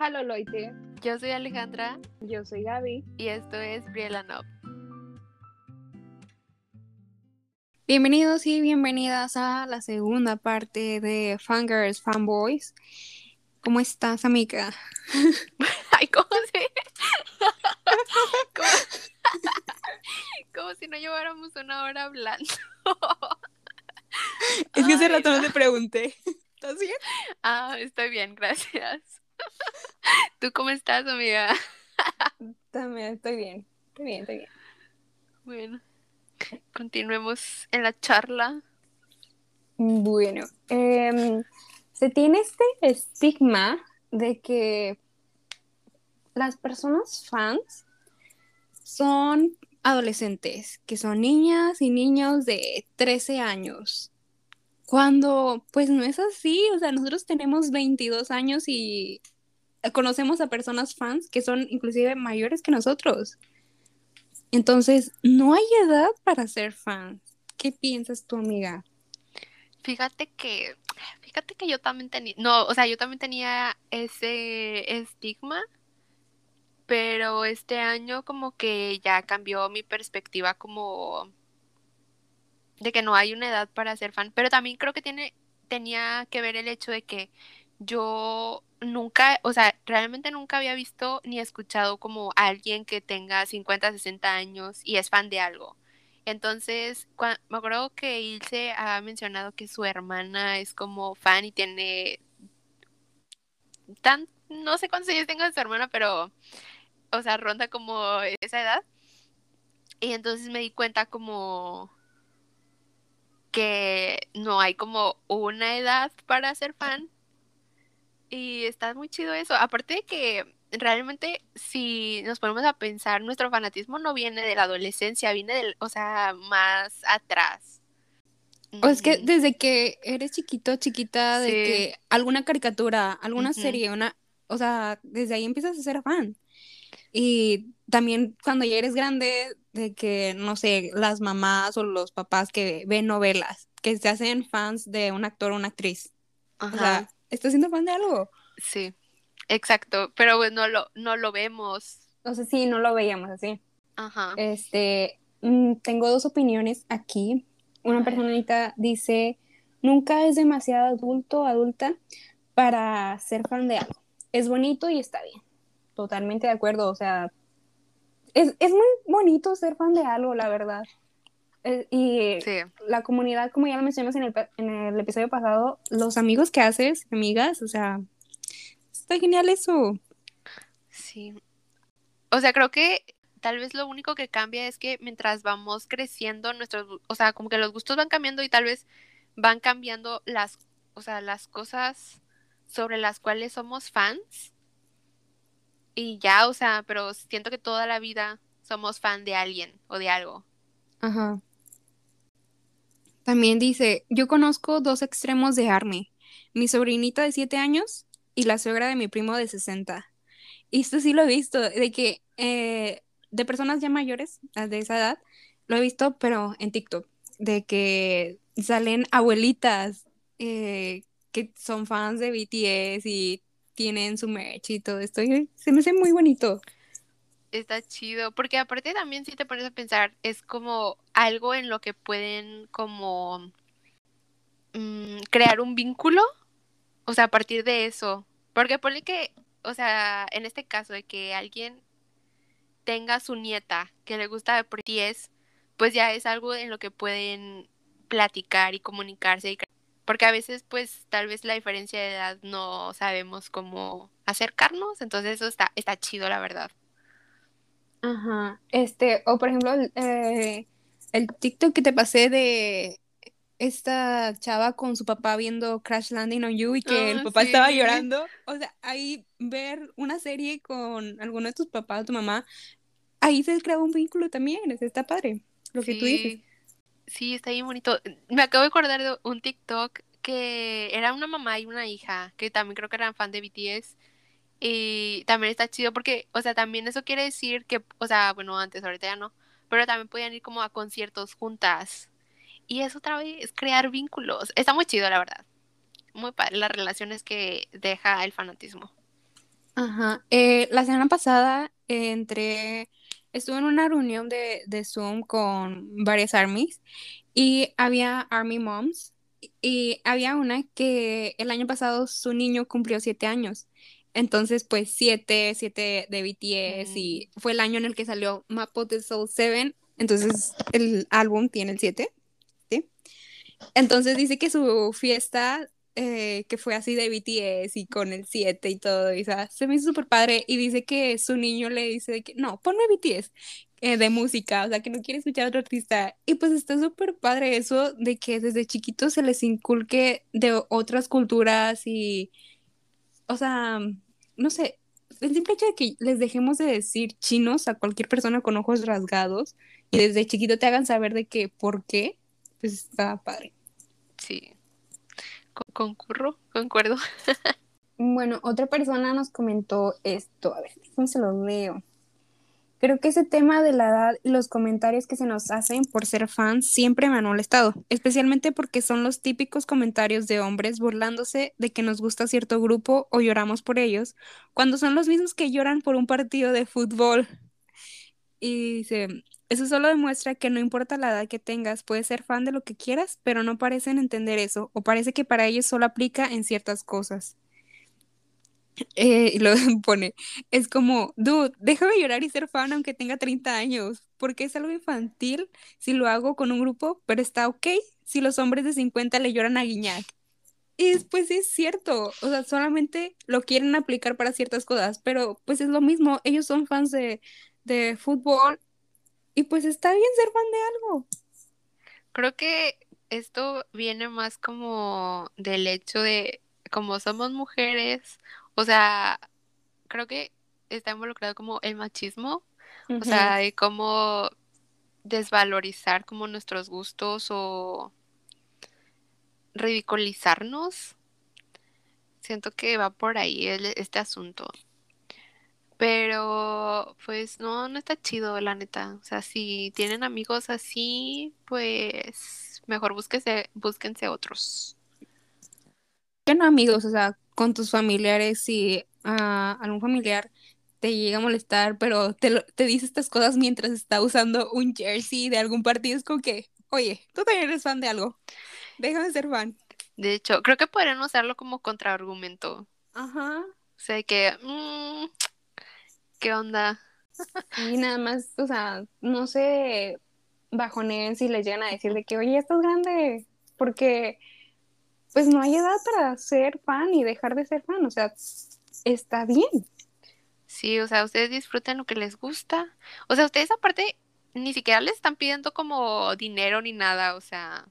Hola Loite, Yo soy Alejandra yo soy Gaby. y esto es Briella Nob. Bienvenidos y bienvenidas a la segunda parte de Fangirls Fanboys. ¿Cómo estás, amiga? Ay, ¿cómo si? como... como si no lleváramos una hora hablando. Es que hace Ay, rato no te pregunté. ¿Estás bien? Ah, estoy bien, gracias. ¿Tú cómo estás, amiga? También estoy bien, estoy bien, estoy bien. Bueno, continuemos en la charla. Bueno, em, se tiene este estigma de que las personas fans Son adolescentes, que son niñas y niños de 13 años. Cuando, pues no es así, o sea, nosotros tenemos 22 años y conocemos a personas fans que son inclusive mayores que nosotros. Entonces, no hay edad para ser fans. ¿Qué piensas tú, amiga? Fíjate que, fíjate que yo también tenía, no, o sea, yo también tenía ese estigma, pero este año como que ya cambió mi perspectiva como de que no hay una edad para ser fan, pero también creo que tiene, tenía que ver el hecho de que yo nunca, o sea, realmente nunca había visto ni escuchado como alguien que tenga 50, 60 años y es fan de algo. Entonces, cua- me acuerdo que Ilse ha mencionado que su hermana es como fan y tiene tan, no sé cuántos años tenga su hermana, pero, o sea, ronda como esa edad. Y entonces me di cuenta como que no hay como una edad para ser fan. Y está muy chido eso. Aparte de que realmente si nos ponemos a pensar, nuestro fanatismo no viene de la adolescencia, viene del, o sea, más atrás. O es que desde que eres chiquito, chiquita, de Sí. que alguna caricatura, alguna serie, una, o sea, desde ahí empiezas a ser fan. Y también cuando ya eres grande, de que, no sé, las mamás o los papás que ven novelas, que se hacen fans de un actor o una actriz. O Ajá, sea, estás siendo fan de algo. sí, exacto, pero pues no lo, no lo vemos. O sea, sí, no lo veíamos así. Ajá. Este, mm, tengo dos opiniones aquí. Una personita dice, nunca es demasiado adulto o adulta para ser fan de algo. Es bonito y está bien. Totalmente de acuerdo. O sea, es, es muy bonito ser fan de algo, la verdad. Eh, y Sí, la comunidad, como ya lo mencionamos en el, en el episodio pasado, los amigos que haces, amigas, o sea, está genial eso. sí. O sea, creo que tal vez lo único que cambia es que mientras vamos creciendo, nuestros, o sea, como que los gustos van cambiando y tal vez van cambiando las, o sea, las cosas sobre las cuales somos fans. Y ya, o sea, pero siento que toda la vida somos fan de alguien o de algo. Ajá. También dice, yo conozco dos extremos de ARMY, mi sobrinita de 7 años y la suegra de mi primo de 60. Y esto sí lo he visto, de que eh, de personas ya mayores, de esa edad, lo he visto, pero en TikTok, de que salen abuelitas eh, que son fans de BTS y tienen su merch y todo esto. y se me hace muy bonito. Está chido, porque aparte también si te pones a pensar, es como algo en lo que pueden como mm, crear un vínculo, o sea, a partir de eso. Porque ponle que, o sea, en este caso de que alguien tenga su nieta que le gusta de BTS, pues ya es algo en lo que pueden platicar y comunicarse. y cre- Porque a veces, pues, tal vez la diferencia de edad no sabemos cómo acercarnos, entonces eso está, está chido, la verdad. Ajá. Este, o por ejemplo, el, eh, el TikTok que te pasé de esta chava con su papá viendo Crash Landing on You y que el Ah, papá estaba llorando. O sea, ahí ver una serie con alguno de tus papás o tu mamá, ahí se crea un vínculo también. está padre lo que tú dices. Sí, está bien bonito. Me acabo de acordar de un TikTok que era una mamá y una hija, que también creo que eran fan de BTS. Y también está chido porque, o sea, también eso quiere decir que, o sea, bueno, antes, ahorita ya no, pero también podían ir como a conciertos juntas. Y es otra vez crear vínculos. Está muy chido, la verdad. Muy padre las relaciones que deja el fanatismo. Ajá. Eh, la semana pasada eh, entré, estuve en una reunión de, de Zoom con varias armies y había Army Moms y había una que el año pasado su niño cumplió siete años. Entonces, pues siete, siete de BTS y fue el año en el que salió Map of the Soul 7. Entonces, el álbum tiene el 7. ¿sí? Entonces dice que su fiesta eh, que fue así de BTS y con el 7 y todo, y, sea, se me hizo súper padre y dice que su niño le dice que no, ponme BTS eh, de música, o sea, que no quiere escuchar a otro artista y pues está súper padre eso de que desde chiquitos se les inculque de otras culturas y, o sea, no sé, el simple hecho de que les dejemos de decir chinos a cualquier persona con ojos rasgados y desde chiquito te hagan saber de que por qué, pues está padre. Sí, concurro, concuerdo. bueno, otra persona nos comentó esto, a ver, ¿cómo se lo leo? Creo que ese tema de la edad y los comentarios que se nos hacen por ser fans siempre me han molestado, especialmente porque son los típicos comentarios de hombres burlándose de que nos gusta cierto grupo o lloramos por ellos, cuando son los mismos que lloran por un partido de fútbol. Y dice, eso solo demuestra que no importa la edad que tengas, puedes ser fan de lo que quieras, pero no parecen entender eso, o parece que para ellos solo aplica en ciertas cosas. Eh, y lo pone, es como, dude, déjame llorar y ser fan aunque tenga 30 años, porque es algo infantil si lo hago con un grupo, pero está ok si los hombres de 50 le lloran a Guiñac. Y después es cierto, o sea, solamente lo quieren aplicar para ciertas cosas, pero pues es lo mismo, ellos son fans de, de fútbol y pues está bien ser fan de algo. Creo que esto viene más como del hecho de, como somos mujeres, o sea, creo que está involucrado como el machismo, o sea, de cómo desvalorizar como nuestros gustos o ridiculizarnos. Siento que va por ahí este asunto. Pero, pues no, no está chido, la neta. O sea, si tienen amigos así, pues mejor búsquense, búsquense otros. Que no amigos, o sea, con tus familiares, si a algún familiar te llega a molestar, pero te, te dice estas cosas mientras está usando un jersey de algún partido, es como que, oye, tú también eres fan de algo. Déjame ser fan. De hecho, creo que podrían usarlo como contraargumento. Ajá. O sea, que, mmm, ¿Qué onda? Y nada más, o sea, no sé, bajoneen si les llegan a decir de que, oye, estás grande, porque pues no hay edad para ser fan y dejar de ser fan, o sea, está bien. Sí, o sea, ustedes disfruten lo que les gusta. O sea, ustedes aparte ni siquiera les están pidiendo como dinero ni nada, o sea,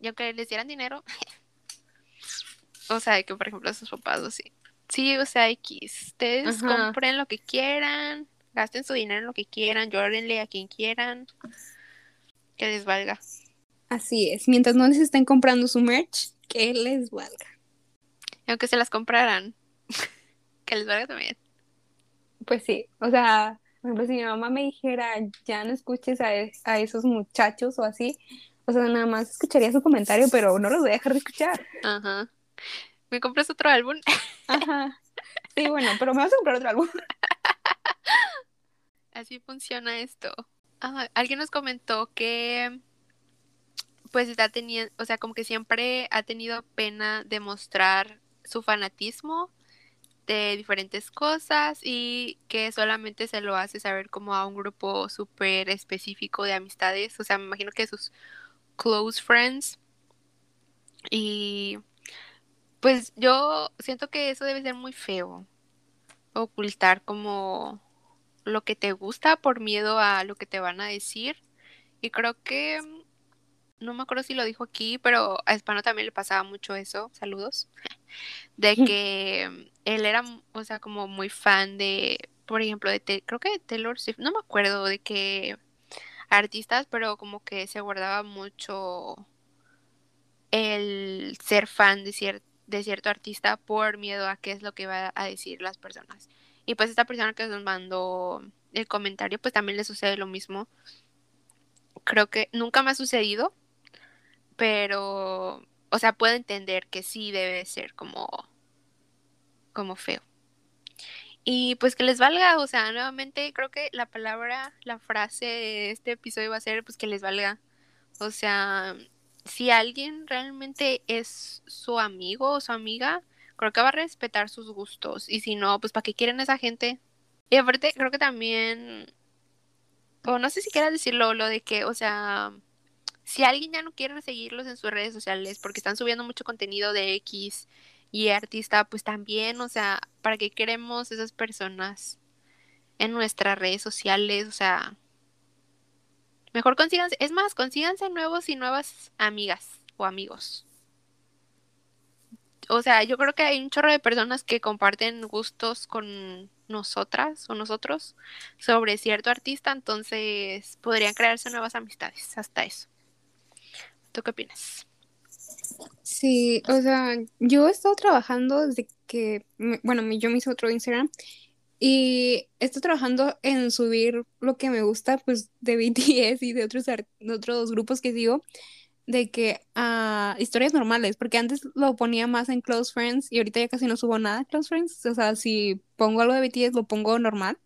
y aunque les dieran dinero, o sea, que por ejemplo a sus papás o sí, Sí, o sea, X. Ustedes compren lo que quieran, gasten su dinero en lo que quieran, llórenle a quien quieran, que les valga. Así es, mientras no les estén comprando su merch, que les valga. Aunque se las compraran, que les valga también. Pues sí, o sea, por ejemplo, si mi mamá me dijera, ya no escuches a, a esos muchachos o así, o sea, nada más escucharía su comentario, pero no los voy a dejar de escuchar. Ajá. ¿Me compras otro álbum? Ajá. Sí, bueno, pero me vas a comprar otro álbum. Así funciona esto. Ah, alguien nos comentó que pues está teniendo, o sea, como que siempre ha tenido pena de mostrar su fanatismo de diferentes cosas y que solamente se lo hace saber como a un grupo súper específico de amistades, o sea, me imagino que sus close friends. Y pues yo siento que eso debe ser muy feo. Ocultar como lo que te gusta por miedo a lo que te van a decir. Y creo que, no me acuerdo si lo dijo aquí, pero a Hispano también le pasaba mucho eso, saludos, de que él era, o sea, como muy fan de, por ejemplo, de, creo que de Taylor Swift, no me acuerdo de qué artistas, pero como que se guardaba mucho el ser fan de, cierto de cierto artista por miedo a qué es lo que va a decir las personas. Y pues esta persona que nos mandó el comentario, pues también le sucede lo mismo. Creo que nunca me ha sucedido, pero, o sea, puedo entender que sí debe ser como, como feo. Y pues que les valga, o sea, nuevamente creo que la palabra, la frase de este episodio va a ser pues que les valga. O sea, si alguien realmente es su amigo o su amiga, creo que va a respetar sus gustos. Y si no, pues ¿para qué quieren esa gente? Y aparte, creo que también, o no sé si quieras decirlo, lo de que, o sea, si alguien ya no quiere seguirlos en sus redes sociales porque están subiendo mucho contenido de X y artista, pues también, o sea, ¿para qué queremos esas personas en nuestras redes sociales? O sea, mejor consíganse, es más, consíganse nuevos y nuevas amigas o amigos. O sea, yo creo que hay un chorro de personas que comparten gustos con nosotras o nosotros sobre cierto artista, entonces podrían crearse nuevas amistades, hasta eso. ¿Tú qué opinas? Sí, o sea, yo he estado trabajando desde que, bueno, yo me hice otro Instagram y estoy trabajando en subir lo que me gusta, pues, de BTS y de otros, de otros grupos que sigo, de que a historias normales, porque antes lo ponía más en Close Friends y ahorita ya casi no subo nada Close Friends, o sea, si pongo algo de BTS lo pongo normal,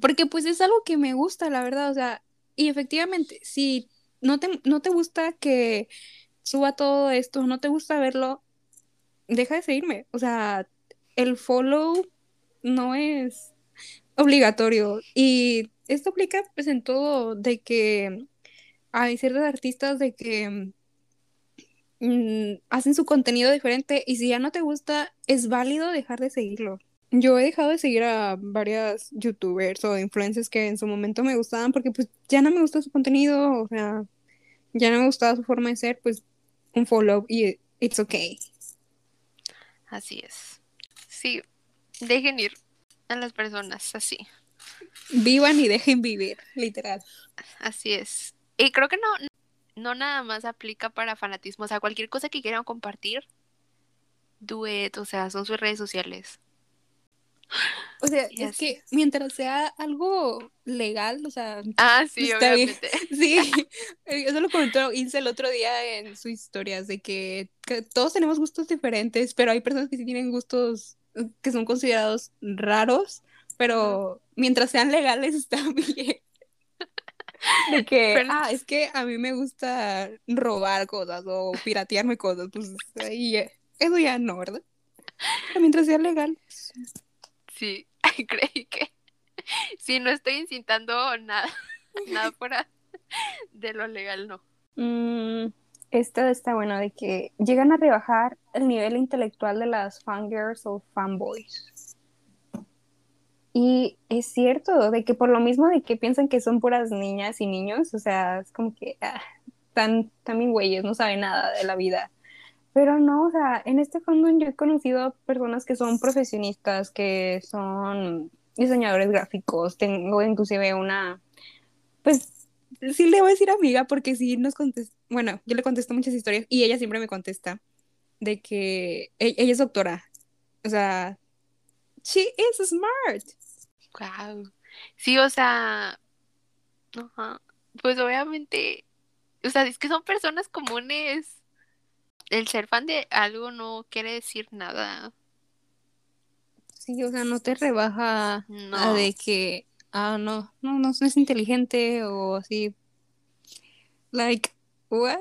porque pues es algo que me gusta, la verdad, o sea, y efectivamente, si no te, no te gusta que suba todo esto, no te gusta verlo, deja de seguirme. O sea, el follow no es obligatorio. Y esto aplica pues en todo, de que hay ciertos artistas de que mm, hacen su contenido diferente y si ya no te gusta, es válido dejar de seguirlo. Yo he dejado de seguir a varias youtubers o influencers que en su momento me gustaban porque pues ya no me gusta su contenido, o sea, ya no me gustaba su forma de ser, pues un follow y it's okay. Así es. Sí, dejen ir a las personas así. Vivan y dejen vivir, literal. Así es. Y creo que no, no nada más aplica para fanatismo. O sea, cualquier cosa que quieran compartir, duet, o sea, son sus redes sociales. O sea, es que mientras sea algo legal, o sea. Ah, sí, obviamente. Sí, eso lo comentó Ilse el otro día en sus historias, de que, todos tenemos gustos diferentes, pero hay personas que sí tienen gustos que son considerados raros, pero mientras sean legales está bien. De que, ah, es que a mí me gusta robar cosas o piratearme cosas, pues ahí, eso ya no, ¿verdad? Pero mientras sea legal. Pues, Sí, creí que sí, no estoy incitando nada, nada fuera de lo legal, no. Mm, esto está bueno, de que llegan a rebajar el nivel intelectual de las fangirls o fanboys. Y es cierto, de que por lo mismo de que piensan que son puras niñas y niños, o sea, es como que ah, están también güeyes, no saben nada de la vida. Pero no, o sea, en este fandom yo he conocido personas que son profesionistas, que son diseñadores gráficos, tengo inclusive una, pues sí le voy a decir amiga porque sí nos contesta, bueno, yo le contesto muchas historias y ella siempre me contesta de que e-, ella, es doctora, o sea, she is smart. Wow. Sí, o sea, pues obviamente, o sea, es que son personas comunes el ser fan de algo no quiere decir nada. Sí, o sea, no te rebaja a de que, ah, no, no, no, es inteligente o así. Like, what?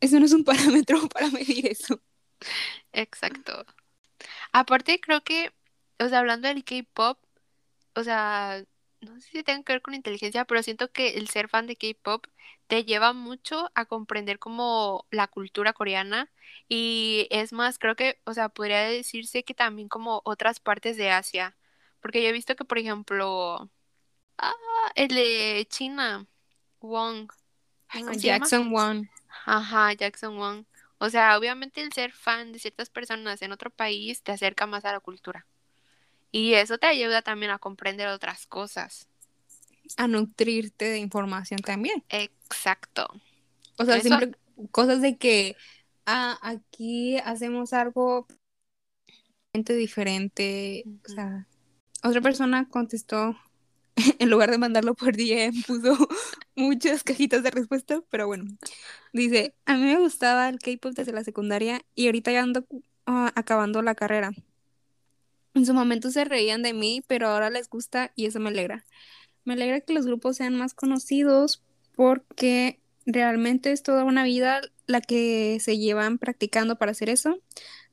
Eso no es un parámetro para medir eso. Exacto. Aparte, creo que, o sea, hablando del K-pop, o sea, no sé si tenga que ver con inteligencia, pero siento que el ser fan de K-pop te lleva mucho a comprender como la cultura coreana y es más, creo que, o sea, podría decirse que también como otras partes de Asia, porque yo he visto que, por ejemplo, ah, el de China, Wong, Jackson Wong. Ajá, Jackson Wong. O sea, obviamente el ser fan de ciertas personas en otro país te acerca más a la cultura. Y eso te ayuda también a comprender otras cosas. A nutrirte de información también. Exacto. O sea, siempre cosas de que ah, aquí hacemos algo diferente. O sea, otra persona contestó, en lugar de mandarlo por DM, puso muchas cajitas de respuesta, pero bueno. Dice, a mí me gustaba el K-pop desde la secundaria y ahorita ya ando ah, acabando la carrera En su momento se reían de mí, pero ahora les gusta y eso me alegra. Me alegra que los grupos sean más conocidos porque realmente es toda una vida la que se llevan practicando para hacer eso.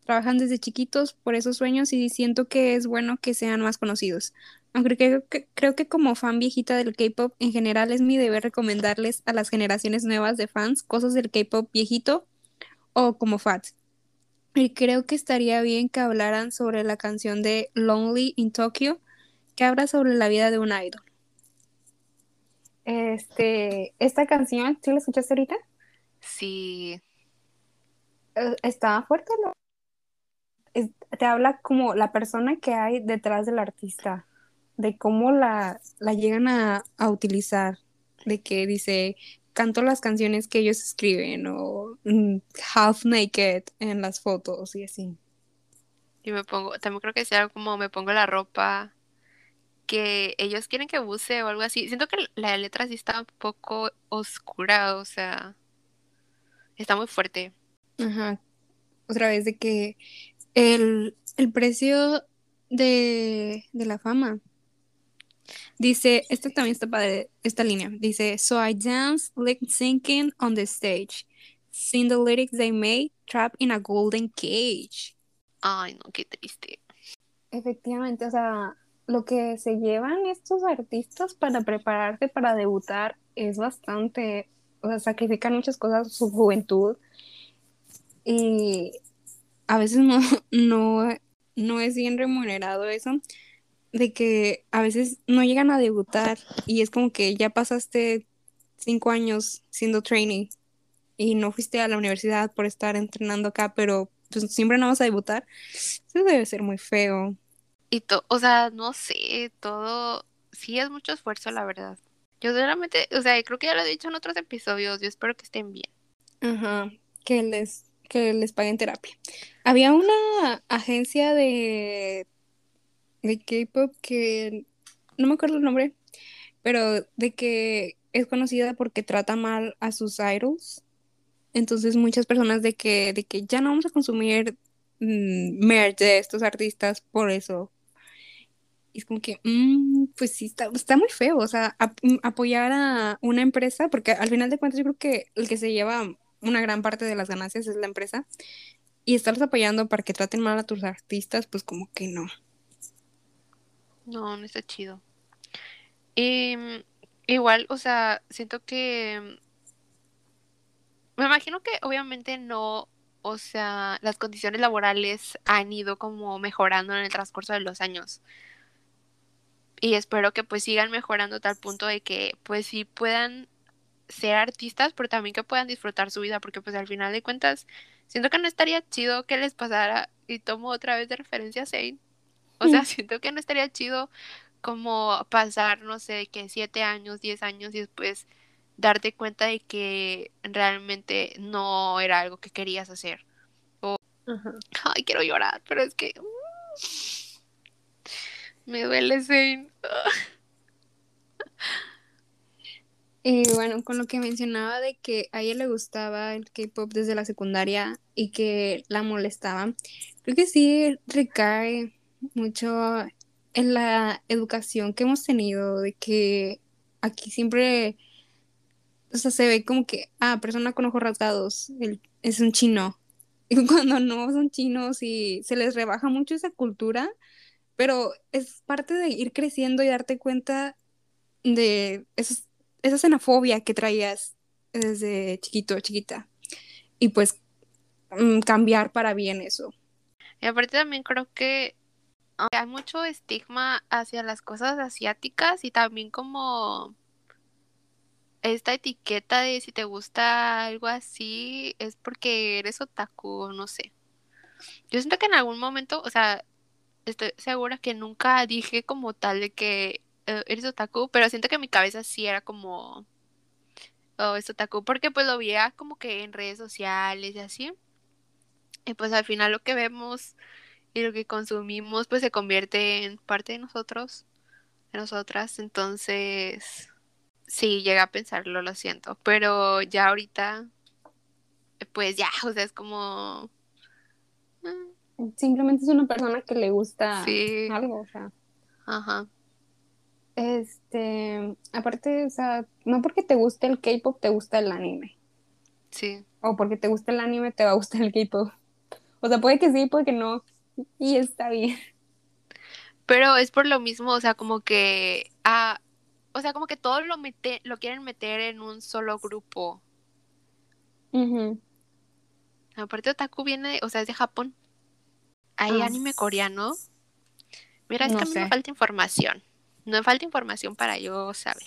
Trabajan desde chiquitos por esos sueños y siento que es bueno que sean más conocidos. Aunque creo que, creo que como fan viejita del K-pop en general es mi deber recomendarles a las generaciones nuevas de fans cosas del K-pop viejito o como fans. Y creo que estaría bien que hablaran sobre la canción de Lonely in Tokyo, que habla sobre la vida de un idol. Este, esta canción, ¿sí la escuchaste ahorita? Sí. Eh, Está fuerte, ¿no? Es- te habla como la persona que hay detrás del artista, de cómo la, la llegan a, a utilizar, de que dice, canto las canciones que ellos escriben o mm, half naked en las fotos y así. Y me pongo, también creo que sea como me pongo la ropa que ellos quieren que use o algo así. Siento que la letra sí está un poco oscura, o sea, está muy fuerte. Ajá. Otra vez de que el, el precio de, de la fama. Dice, esto también está padre, esta línea. Dice, So I dance lip syncing on the stage. Sing the lyrics they made, trapped in a golden cage. Ay, no, qué triste. Efectivamente, o sea, lo que se llevan estos artistas para prepararse para debutar es bastante, o sea, sacrifican muchas cosas, su juventud y A veces no, no, no es bien remunerado eso, de que a veces no llegan a debutar y es como que ya pasaste cinco años siendo trainee y no fuiste a la universidad por estar entrenando acá, pero pues siempre no vas a debutar. Eso debe ser muy feo. Y to, o sea, no sé, todo, sí es mucho esfuerzo, la verdad. Yo solamente, o sea, creo que ya lo he dicho en otros episodios, yo espero que estén bien. Ajá, que les, que les paguen terapia. Había una agencia de, de K-pop que no me acuerdo el nombre, pero de que es conocida porque trata mal a sus idols. Entonces muchas personas de que, de que ya no vamos a consumir mm, merch de estos artistas por eso. Y es como que, mm, pues sí, está, está muy feo, o sea, mm, apoyar a una empresa, porque al final de cuentas yo creo que el que se lleva una gran parte de las ganancias es la empresa, y estarlos apoyando para que traten mal a tus artistas, pues como que no. No, no está chido. Mm, igual, o sea, siento que me imagino que obviamente no, o sea, las condiciones laborales han ido como mejorando en el transcurso de los años. Y espero que pues sigan mejorando a tal punto de que pues sí puedan ser artistas, pero también que puedan disfrutar su vida, porque pues al final de cuentas siento que no estaría chido que les pasara, y tomo otra vez de referencia a Zayn, o sea, siento que no estaría chido como pasar, no sé, que siete años, diez años y después darte cuenta de que realmente no era algo que querías hacer. ajá. Ay, quiero llorar, pero es que mm, me duele Zayn. Y bueno, con lo que mencionaba de que a ella le gustaba el K-pop desde la secundaria y que la molestaba, creo que sí recae mucho en la educación que hemos tenido, de que aquí siempre, o sea, se ve como que, ah, persona con ojos rasgados, el- es un chino. Y cuando no son chinos y se les rebaja mucho esa cultura, pero es parte de ir creciendo y darte cuenta de esos- esa xenofobia que traías desde chiquito, chiquita. Y pues mm, cambiar para bien eso. Y aparte también creo que hay mucho estigma hacia las cosas asiáticas y también como esta etiqueta de si te gusta algo así es porque eres otaku, no sé. Yo siento que en algún momento, o sea, estoy segura que nunca dije como tal de que eh, eres otaku, pero siento que mi cabeza sí era como, oh, es otaku, porque pues lo veía como que en redes sociales y así. Y pues al final lo que vemos y lo que consumimos pues se convierte en parte de nosotros, de nosotras. Entonces, sí, llega a pensarlo, lo siento. Pero ya ahorita, pues ya, o sea, es como... mm, Simplemente es una persona que le gusta Sí. algo, o sea. Ajá. Este, aparte, o sea, no porque te guste el K-pop te gusta el anime. Sí. O porque te gusta el anime te va a gustar el K-pop. O sea, puede que sí, puede que no. Y está bien. Pero es por lo mismo, o sea, como que ah, o sea, como que todos lo mete, lo quieren meter en un solo grupo. Ujú. Aparte Otaku viene, o sea, es de Japón. ¿Hay Ah, anime coreano? Mira, es no que a mí me falta información. No me falta información para yo saber.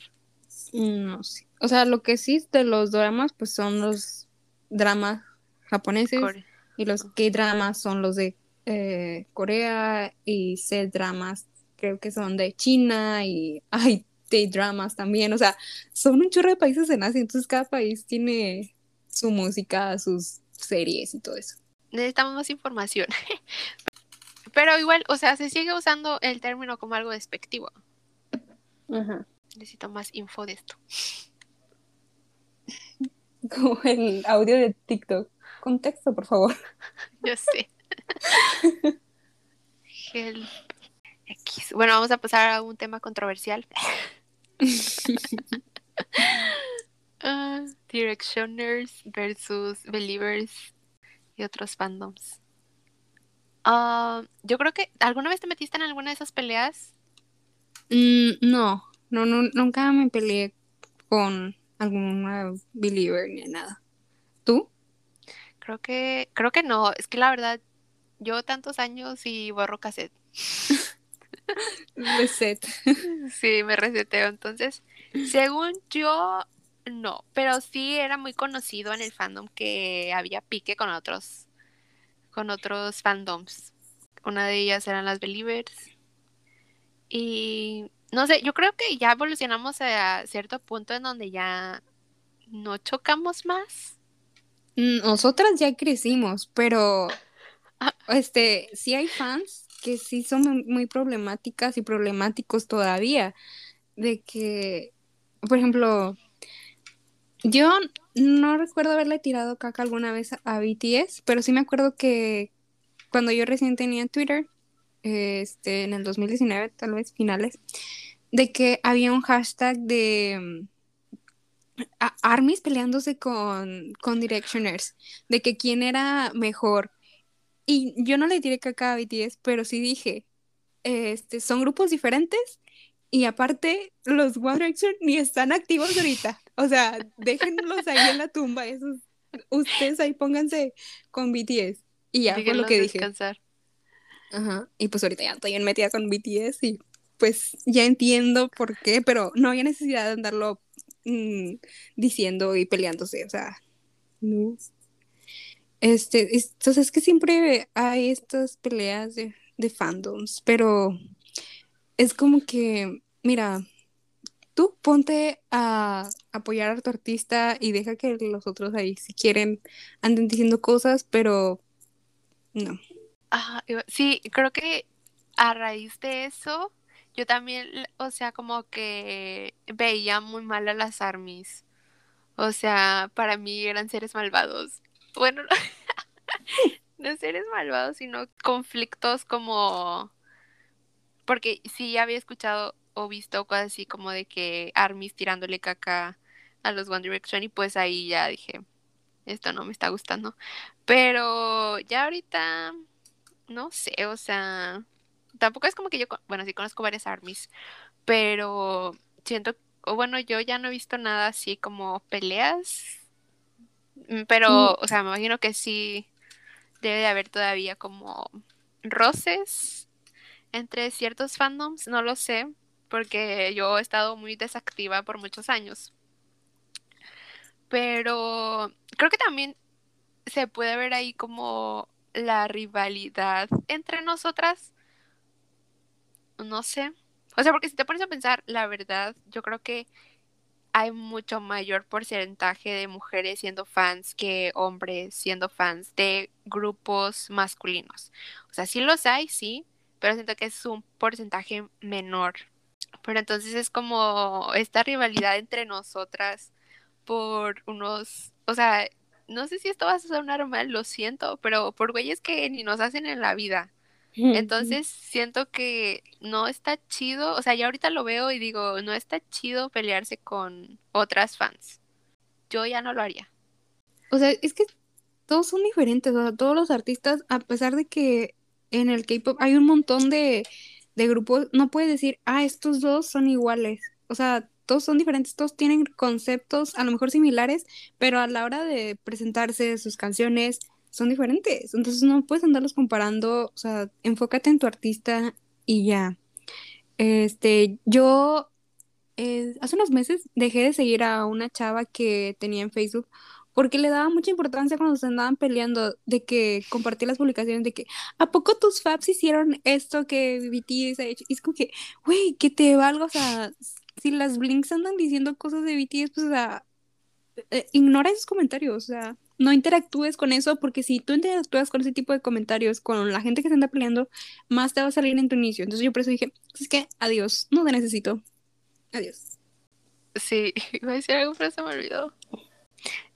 No sé. O sea, lo que sí de los dramas, pues son los dramas japoneses Core- y los K-dramas son los de eh, Corea y C-dramas creo que son de China y hay T-dramas también. O sea, son un chorro de países en Asia, entonces cada país tiene su música, sus series y todo eso. Necesitamos más información. Pero igual, o sea, se sigue usando el término como algo despectivo. Ajá. Necesito más info de esto. Como el audio de TikTok. Contexto, por favor. Yo sé. Help. X. Bueno, vamos a pasar a un tema controversial. Ah, Directioners versus Believers y otros fandoms. Ah, yo creo que alguna vez te metiste en alguna de esas peleas. Mm, no, no, no, nunca me peleé con alguna believer ni nada. ¿Tú? Creo que, creo que no. Es que la verdad, yo tantos años y borro cassette. Reset. Sí, me reseteo. Entonces, según yo, no. Pero sí era muy conocido en el fandom que había pique con otros, con otros fandoms. Una de ellas eran las Believers. Y no sé, yo creo que ya evolucionamos a cierto punto en donde ya no chocamos más. Mm, Nosotras ya crecimos, pero este, sí hay fans que sí son muy- problemáticas y problemáticos todavía. De que, por ejemplo, yo no recuerdo haberle tirado caca alguna vez a, a BTS, pero sí me acuerdo que cuando yo recién tenía Twitter, este, en el 2019, tal vez finales, de que había un hashtag de mm, a- Armies peleándose con, con Directioners, de que quién era mejor. Y yo no le tiré caca a BTS, pero sí dije, este, son grupos diferentes y aparte los One Direction ni están activos ahorita. O sea, déjenlos ahí en la tumba, esos, ustedes ahí pónganse con BTS. Y ya fue lo que dije. descansar. Ajá. Y pues ahorita ya estoy en metida con BTS y pues ya entiendo por qué, pero no había necesidad de andarlo mm, diciendo y peleándose, o sea, no. Este, es- entonces es que siempre hay estas peleas de, de fandoms, pero es como que, mira, tú ponte a apoyar a tu artista y deja que los otros ahí, si quieren, anden diciendo cosas, pero no. Ah, sí, creo que a raíz de eso, yo también, o sea, como que veía muy mal a las armies. O sea, para mí eran seres malvados. Bueno, no seres malvados, sino conflictos como... Porque sí había escuchado o visto cosas así como de que armies tirándole caca a los One Direction y pues ahí ya dije, esto no me está gustando. Pero ya ahorita no sé, o sea, tampoco es como que yo, bueno, sí conozco varias armies, pero siento, o bueno, yo ya no he visto nada así como peleas, pero, o sea, me imagino que sí debe de haber todavía como roces entre ciertos fandoms, no lo sé, porque yo he estado muy desactiva por muchos años. Pero creo que también se puede ver ahí como la rivalidad entre nosotras. No sé. O sea, porque si te pones a pensar, la verdad, yo creo que hay mucho mayor porcentaje de mujeres siendo fans que hombres siendo fans de grupos masculinos. O sea, sí los hay, sí, pero siento que es un porcentaje menor. Pero entonces es como esta rivalidad entre nosotras por unos, o sea, no sé si esto va a sonar mal, lo siento, pero por güeyes que ni nos hacen en la vida. Entonces siento que no está chido, o sea, ya ahorita lo veo y digo, no está chido pelearse con otras fans. Yo ya no lo haría. O sea, es que todos son diferentes, o sea, todos los artistas, a pesar de que en el K-pop hay un montón de, de grupos, no puedes decir, ah, estos dos son iguales. O sea, todos son diferentes, todos tienen conceptos a lo mejor similares, pero a la hora de presentarse sus canciones son diferentes. Entonces no puedes andarlos comparando, o sea, enfócate en tu artista y ya. Este, yo eh, hace unos meses dejé de seguir a una chava que tenía en Facebook porque le daba mucha importancia cuando se andaban peleando de que compartía las publicaciones de que ¿a poco tus faps hicieron esto que BTS ha hecho? Y es como que, güey, que te valga, o sea, si las Blinks andan diciendo cosas de BTS, pues, o sea, eh, ignora esos comentarios, o sea, no interactúes con eso, porque si tú interactúas con ese tipo de comentarios con la gente que se anda peleando, más te va a salir en tu inicio. Entonces yo por eso dije, es que adiós, no te necesito. Adiós. Sí, iba a decir algo, pero se me olvidó.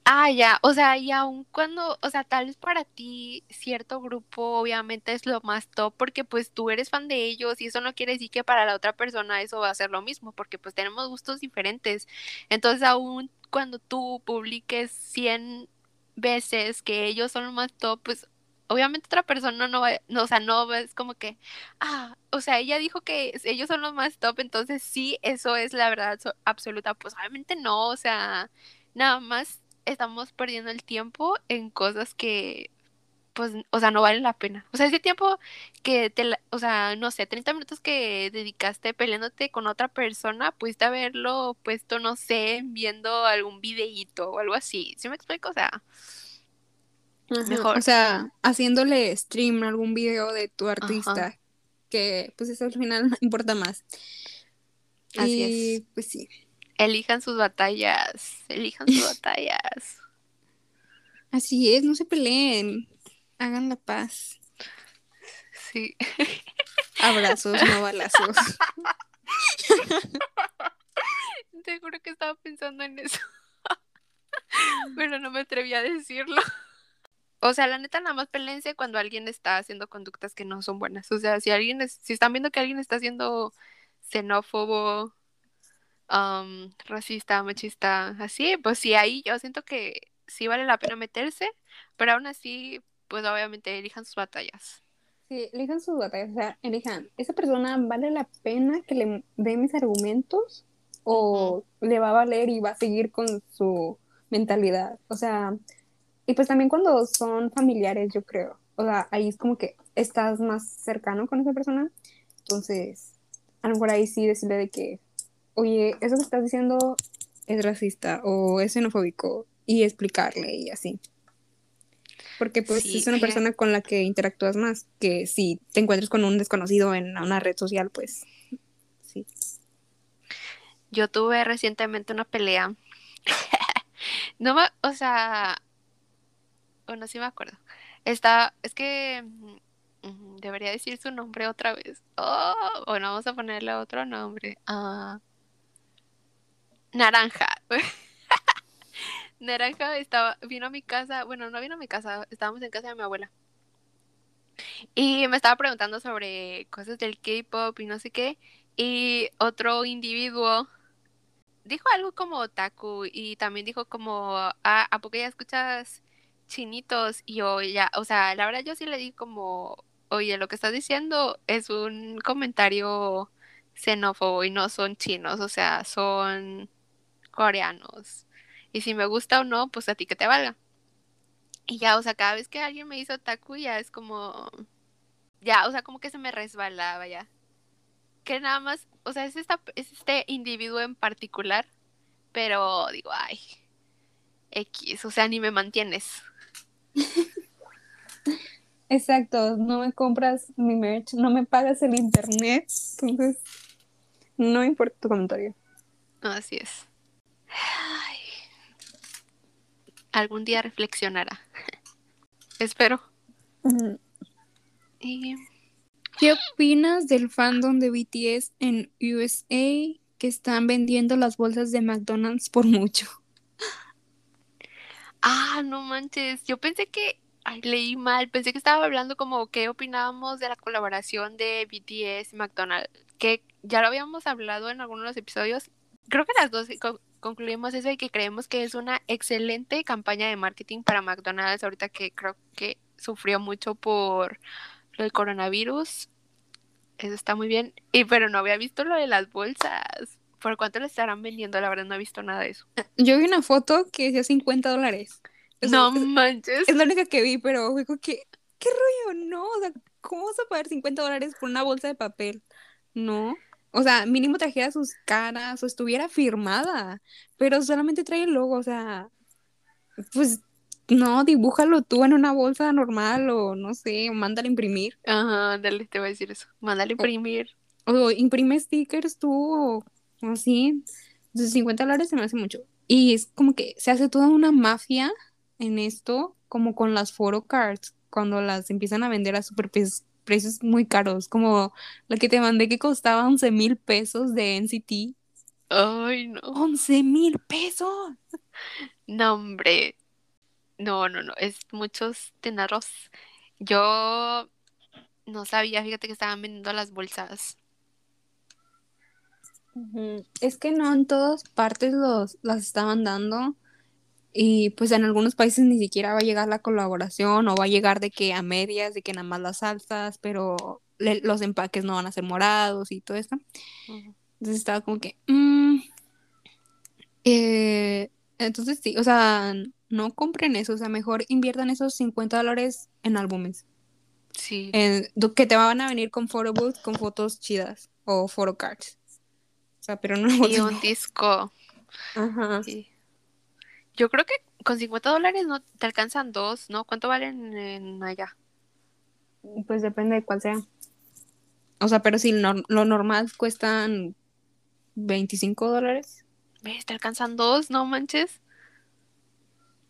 Ah, ya, o sea, y aun cuando, o sea, tal vez para ti cierto grupo obviamente es lo más top porque pues tú eres fan de ellos y eso no quiere decir que para la otra persona eso va a ser lo mismo porque pues tenemos gustos diferentes. Entonces, aún cuando tú publiques 100 veces que ellos son lo más top, pues obviamente otra persona no va, no, o sea, no es como que, ah, o sea, ella dijo que ellos son los más top, entonces sí, eso es la verdad absoluta. Pues obviamente no, o sea, nada más estamos perdiendo el tiempo en cosas que, pues, o sea, no valen la pena. O sea, ese tiempo que te, o sea, no sé, 30 minutos que dedicaste peleándote con otra persona, pudiste haberlo puesto, no sé, viendo algún videíto o algo así. ¿Sí me explico? O sea, mejor. O sea, haciéndole stream algún video de tu artista, que pues eso al final importa más. Así y, es. Pues sí. Elijan sus batallas, elijan sus batallas. Así es, no se peleen, hagan la paz. Sí. Abrazos, no balazos. Te juro que estaba pensando en eso. Pero no me atreví a decirlo. O sea, la neta, nada más peleense cuando alguien está haciendo conductas que no son buenas. O sea, si alguien es, si están viendo que alguien está haciendo xenófobo, racista, machista, así, pues sí, ahí yo siento que sí vale la pena meterse, pero aún así, pues obviamente elijan sus batallas. Sí, elijan sus batallas, o sea, elijan, ¿esa persona vale la pena que le dé mis argumentos o le va a valer y va a seguir con su mentalidad? O sea, y pues también cuando son familiares, yo creo, o sea, ahí es como que estás más cercano con esa persona, entonces, a lo mejor ahí sí decirle de que oye, eso que estás diciendo es racista o es xenofóbico y explicarle y así. Porque pues es una persona con la que interactúas más que si te encuentras con un desconocido en una red social, pues sí. Yo tuve recientemente una pelea. no me, o sea, bueno, sí me acuerdo. Está, es que mm, debería decir su nombre otra vez. Oh, bueno, vamos a ponerle otro nombre. Ah. Naranja. Naranja estaba, vino a mi casa, bueno, no vino a mi casa, estábamos en casa de mi abuela. Y me estaba preguntando sobre cosas del K-pop y no sé qué. Y otro individuo dijo algo como otaku y también dijo como, ah, ¿a poco ya escuchas chinitos? Y yo ya, o sea, la verdad yo sí le di como, oye, lo que estás diciendo es un comentario xenófobo y no son chinos, o sea, son coreanos. Y si me gusta o no, pues a ti que te valga. Y ya, o sea, cada vez que alguien me hizo taku, ya es como. Ya, o sea, como que se me resbalaba ya. Que nada más, o sea, es, esta, es este individuo en particular, pero digo, ay, X, o sea, ni me mantienes. Exacto, no me compras mi merch, no me pagas el internet, entonces no importa tu comentario. Así es algún día reflexionará. Espero. ¿Qué opinas del fandom de BTS en USA que están vendiendo las bolsas de McDonald's por mucho? Ah, no manches. Yo pensé que ay, leí mal. Pensé que estaba hablando como qué opinábamos de la colaboración de BTS y McDonald's. Que ya lo habíamos hablado en algunos de los episodios. Creo que las dos concluimos eso y que creemos que es una excelente campaña de marketing para McDonald's ahorita que creo que sufrió mucho por lo del coronavirus. Eso está muy bien. Y pero no había visto lo de las bolsas. ¿Por cuánto le estarán vendiendo? La verdad no he visto nada de eso. Yo vi una foto que decía 50 dólares. O sea, No es- manches. Es la única que vi, pero como que, ¿qué rollo? No, o sea, ¿cómo vas a pagar 50 dólares por una bolsa de papel? No. O sea, mínimo trajera sus caras o estuviera firmada, pero solamente trae el logo, o sea, pues no, dibújalo tú en una bolsa normal o no sé, o a imprimir. Ajá, dale, te voy a decir eso. Mándale imprimir. O imprime stickers tú o, así. Entonces, 50 dólares se me hace mucho. Y es como que se hace toda una mafia en esto, como con las photo cards, cuando las empiezan a vender a super precios muy caros, como la que te mandé que costaba 11 mil pesos de NCT. Ay, no. 11 mil pesos. No, hombre. No, no, no. Es muchos dineros. Yo no sabía, fíjate que estaban vendiendo las bolsas. Es que no en todas partes los, las estaban dando. Y pues en algunos países ni siquiera va a llegar la colaboración o va a llegar de que a medias, de que nada más las salsas, pero le- los empaques no van a ser morados y todo esto. Entonces estaba como que... mm, eh, entonces sí, o sea, no compren eso, o sea, mejor inviertan esos 50 dólares en álbumes, Sí. en, que te van a venir con photo booth, con fotos chidas o photo cards. O sea, pero no Y un disco. Ajá. Sí. Yo creo que con 50 dólares no te alcanzan dos, ¿no? ¿Cuánto valen en allá? Pues depende de cuál sea. O sea, pero si no- lo normal cuestan 25 dólares. ¿Ves? ¿Te alcanzan dos? No manches.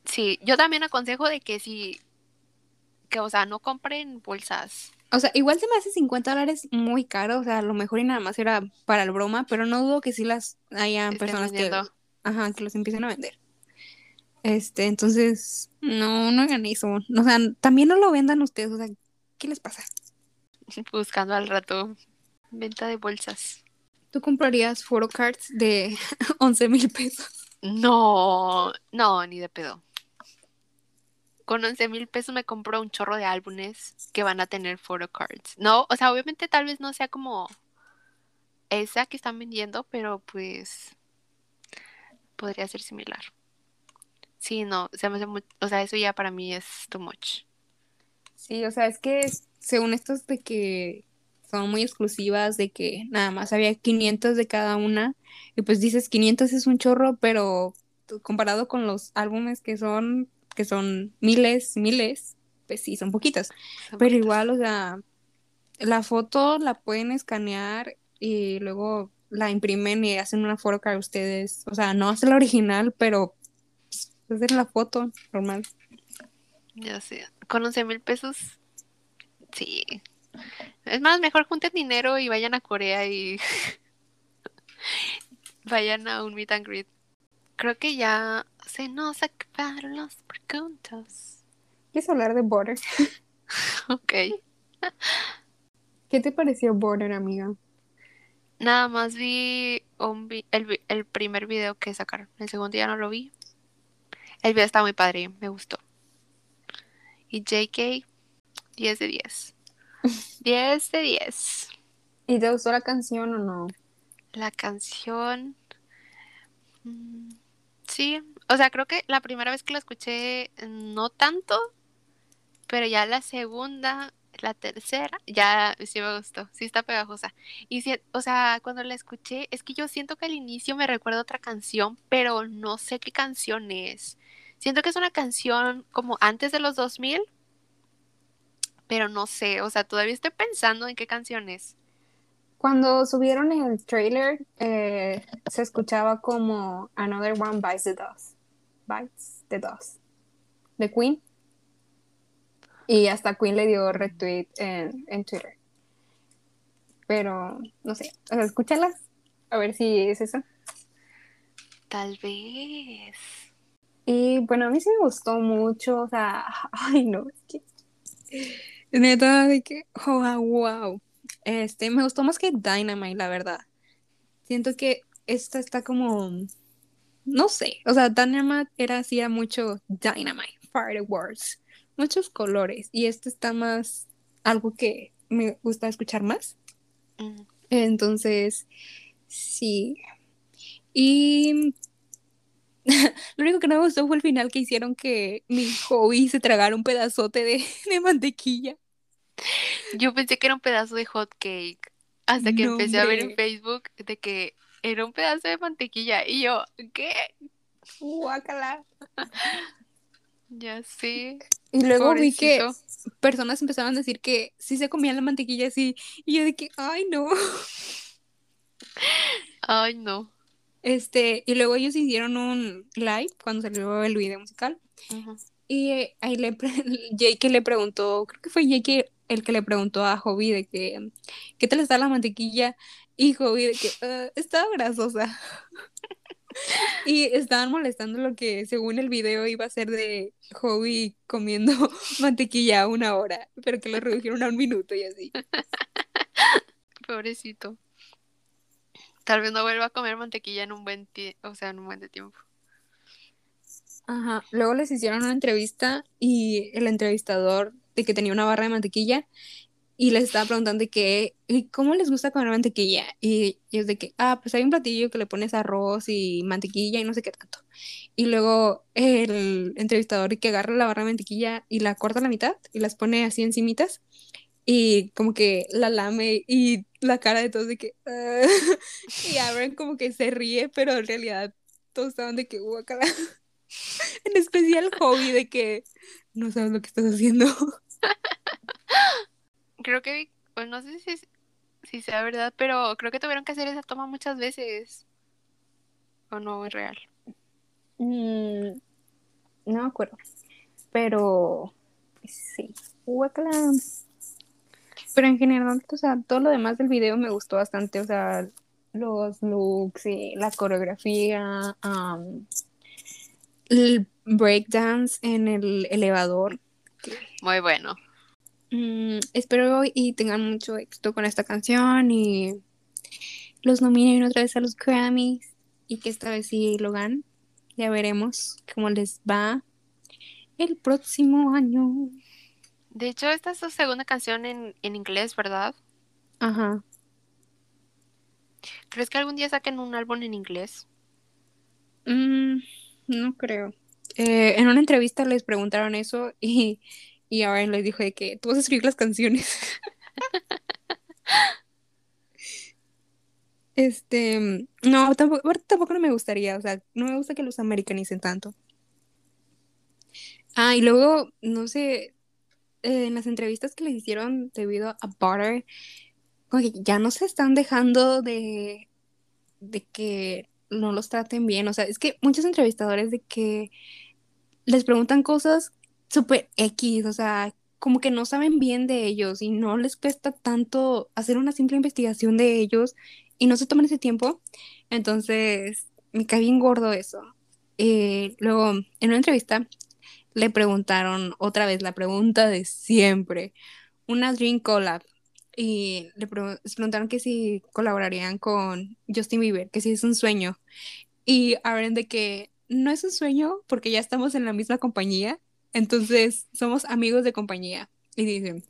Sí, yo también aconsejo de que si, que o sea, no compren bolsas. O sea, igual se me hace 50 dólares muy caro. O sea, a lo mejor y nada más era para el broma, pero no dudo que sí las hayan Estén personas que, ajá, que los empiecen a vender. Este, entonces, no, no hagan eso. O sea, también no lo vendan ustedes. O sea, ¿qué les pasa? Buscando al rato venta de bolsas. ¿Tú comprarías photo cards de 11 mil pesos? No, no, ni de pedo. Con 11 mil pesos me compro un chorro de álbumes que van a tener photo cards. No, o sea, obviamente tal vez no sea como esa que están vendiendo, pero pues podría ser similar. Sí, no, se me hace muy, o sea, eso ya para mí es too much. Sí, o sea, es que según estos de que son muy exclusivas, de que nada más había 500 de cada una, y pues dices 500 es un chorro, pero comparado con los álbumes que son, que son miles, miles, pues sí, son poquitas. Son Pero igual, o sea, la foto la pueden escanear y luego la imprimen y hacen una foto para ustedes. O sea, no hace la original, pero hacer la foto normal. Ya sé. Con 11 mil pesos, sí. Es más, mejor junten dinero y vayan a Corea y vayan a un meet and greet. Creo que ya se nos acabaron las preguntas. ¿Quieres hablar de Border? Ok. ¿Qué te pareció Border, amiga? Nada más vi, un vi- el, el primer video que sacaron. El segundo ya no lo vi. El video está muy padre, me gustó. Y JK, 10 de 10. 10 de 10. ¿Y te gustó la canción o no? La canción. mm, Sí, o sea, creo que la primera vez que la escuché no tanto, pero ya la segunda, la tercera, ya sí me gustó, sí está pegajosa. Y sí, o sea, cuando la escuché, es que yo siento que al inicio me recuerda otra canción, pero no sé qué canción es. Siento que es una canción como antes de los 2000, pero no sé, o sea, todavía estoy pensando en qué canción es. Cuando subieron el trailer, eh, se escuchaba como Another One Bites the Dust. Bites the Dust. De Queen. Y hasta Queen le dio retweet en, en Twitter. Pero, no sé. O sea, escúchalas. A ver si es eso. Tal vez. Y bueno, a mí sí me gustó mucho, o sea, ay no, es que Neta, de que, oh, wow. Este, me gustó más que Dynamite, la verdad. Siento que esta está como, no sé, o sea, Dynamite era así, era mucho Dynamite, fireworks, muchos colores, y este está más algo que me gusta escuchar más. Entonces, sí. Y lo único que no me gustó fue el final que hicieron que mi hobby se tragara un pedazote de, de mantequilla. Yo pensé que era un pedazo de hot cake hasta que No, empecé a ver en. Facebook de que era un pedazo de mantequilla y yo, ¿qué? Guácala. Ya sé. Y luego vi que personas empezaron a decir que sí se comían la mantequilla así. Y yo de que, ay, no. Ay, no. Este, y luego ellos hicieron un live cuando salió el video musical. Y eh, ahí le Jake le preguntó, creo que fue Jake el que le preguntó a Hobby de que, ¿qué tal está la mantequilla? Y Hobby de que, "Ah, estaba grasosa. Y estaban molestando lo que según el video iba a ser de Hobby comiendo mantequilla una hora, pero que lo redujeron a un minuto y así. Pobrecito. Tal vez no vuelva a comer mantequilla en un buen o sea, en un buen de tiempo. Ajá. Luego les hicieron una entrevista y el entrevistador de que tenía una barra de mantequilla y les estaba preguntando de que, "¿Y ¿cómo les gusta comer mantequilla? Y ellos de que, ah, pues hay un platillo que le pones arroz y mantequilla y no sé qué tanto. Y luego el entrevistador que agarra la barra de mantequilla y la corta a la mitad y las pone así encimitas y como que la lame y la cara de todos de que, "Ah". y Aaron como que se ríe, pero en realidad todos estaban de que, guacala. En especial Hobby de que no sabes lo que estás haciendo. Creo que, pues no sé si, es- si sea verdad, pero creo que tuvieron que hacer esa toma muchas veces. ¿O no es real? Mm, no me acuerdo. Pero sí. Guácala. Pero en general, o sea, todo lo demás del video me gustó bastante. O sea, los looks y la coreografía, el breakdance en el elevador. Muy bueno. Mm, espero y tengan mucho éxito con esta canción y los nominen otra vez a los Grammys y que esta vez sí lo ganen. Ya veremos cómo les va el próximo año. De hecho, esta es su segunda canción en, en inglés, ¿verdad? Ajá. ¿Crees que algún día saquen un álbum en inglés? Mm, no creo. Eh, en una entrevista les preguntaron eso y, y ahora les dijo de que tú vas a escribir las canciones. Este, no, tampoco, tampoco no me gustaría, o sea, no me gusta que los americanicen tanto. Ah, y luego, no sé, eh, en las entrevistas que les hicieron debido a Butter, como que ya no se están dejando de, de que no los traten bien. O sea, es que muchos entrevistadores de que les preguntan cosas súper X, o sea, como que no saben bien de ellos y no les cuesta tanto hacer una simple investigación de ellos y no se toman ese tiempo. Entonces, me cae bien gordo eso. Eh, luego, en una entrevista, le preguntaron otra vez la pregunta de siempre, una Dream Collab. Y le preguntaron que si colaborarían con Justin Bieber, que si es un sueño. Y Aaron de que no es un sueño porque ya estamos en la misma compañía, entonces somos amigos de compañía. Y dicen,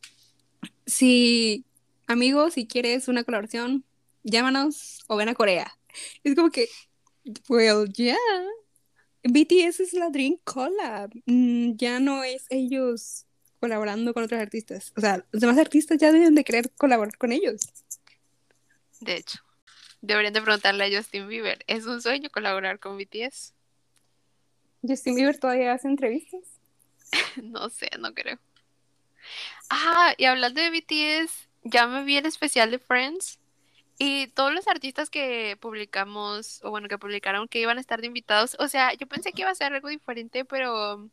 si amigos, si quieres una colaboración, llámanos o ven a Corea. Es como que, well, yeah. BTS es la Dream Collab. Mm, ya no es ellos colaborando con otros artistas. O sea, los demás artistas ya deben de querer colaborar con ellos. De hecho, deberían de preguntarle a Justin Bieber, ¿es un sueño colaborar con BTS? Justin Bieber todavía hace entrevistas. No sé, no creo. Ah, y hablando de BTS, ya me vi el especial de Friends y todos los artistas que publicamos, o bueno, que publicaron que iban a estar de invitados, o sea, yo pensé que iba a ser algo diferente, pero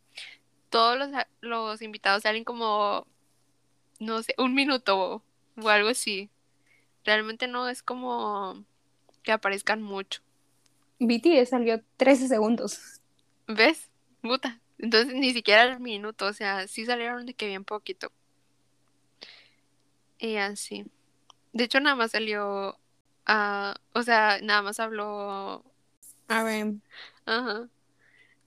todos los, los invitados salen como, no sé, un minuto o algo así. Realmente no es como que aparezcan mucho. BTS salió 13 segundos. ¿Ves? Puta. Entonces ni siquiera el minuto, o sea, sí salieron de que bien poquito. Y así. De hecho, nada más salió. ah, o sea, nada más habló. A ver, Ajá.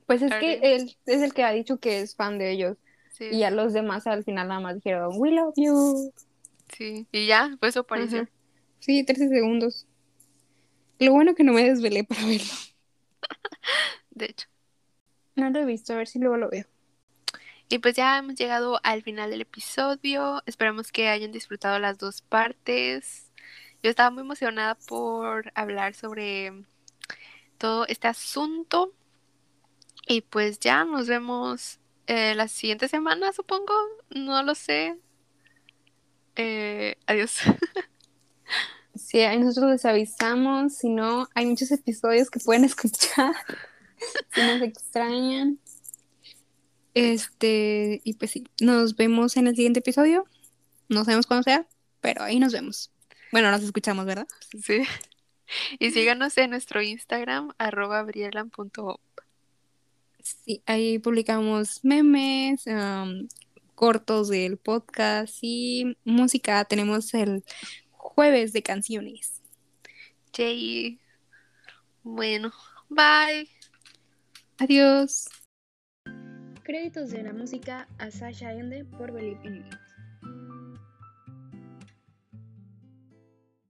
pues es que él es el que ha dicho que es fan de ellos. Sí. Y a los demás al final nada más dijeron, we love you. Sí. Y ya, pues eso apareció. Ajá. Sí, 13 segundos. Lo bueno que no me desvelé para verlo. De hecho. No lo he visto, a ver si luego lo veo. Y pues ya hemos llegado al final del episodio. Esperamos que hayan disfrutado las dos partes. Yo estaba muy emocionada por hablar sobre todo este asunto. Y pues ya nos vemos eh, la siguiente semana, supongo. No lo sé. Eh, adiós. Sí, nosotros les avisamos. Si no, hay muchos episodios que pueden escuchar. si nos extrañan. Este, y pues sí, nos vemos en el siguiente episodio. No sabemos cuándo sea, pero ahí nos vemos. Bueno, nos escuchamos, ¿verdad? Sí. Y síganos en nuestro Instagram, arroba brielan.op. Sí, ahí publicamos memes, cortos del podcast y música. Tenemos el jueves de canciones. Yay. Bueno, bye. Adiós. Créditos de la música a Sasha Ende por Believe in Me.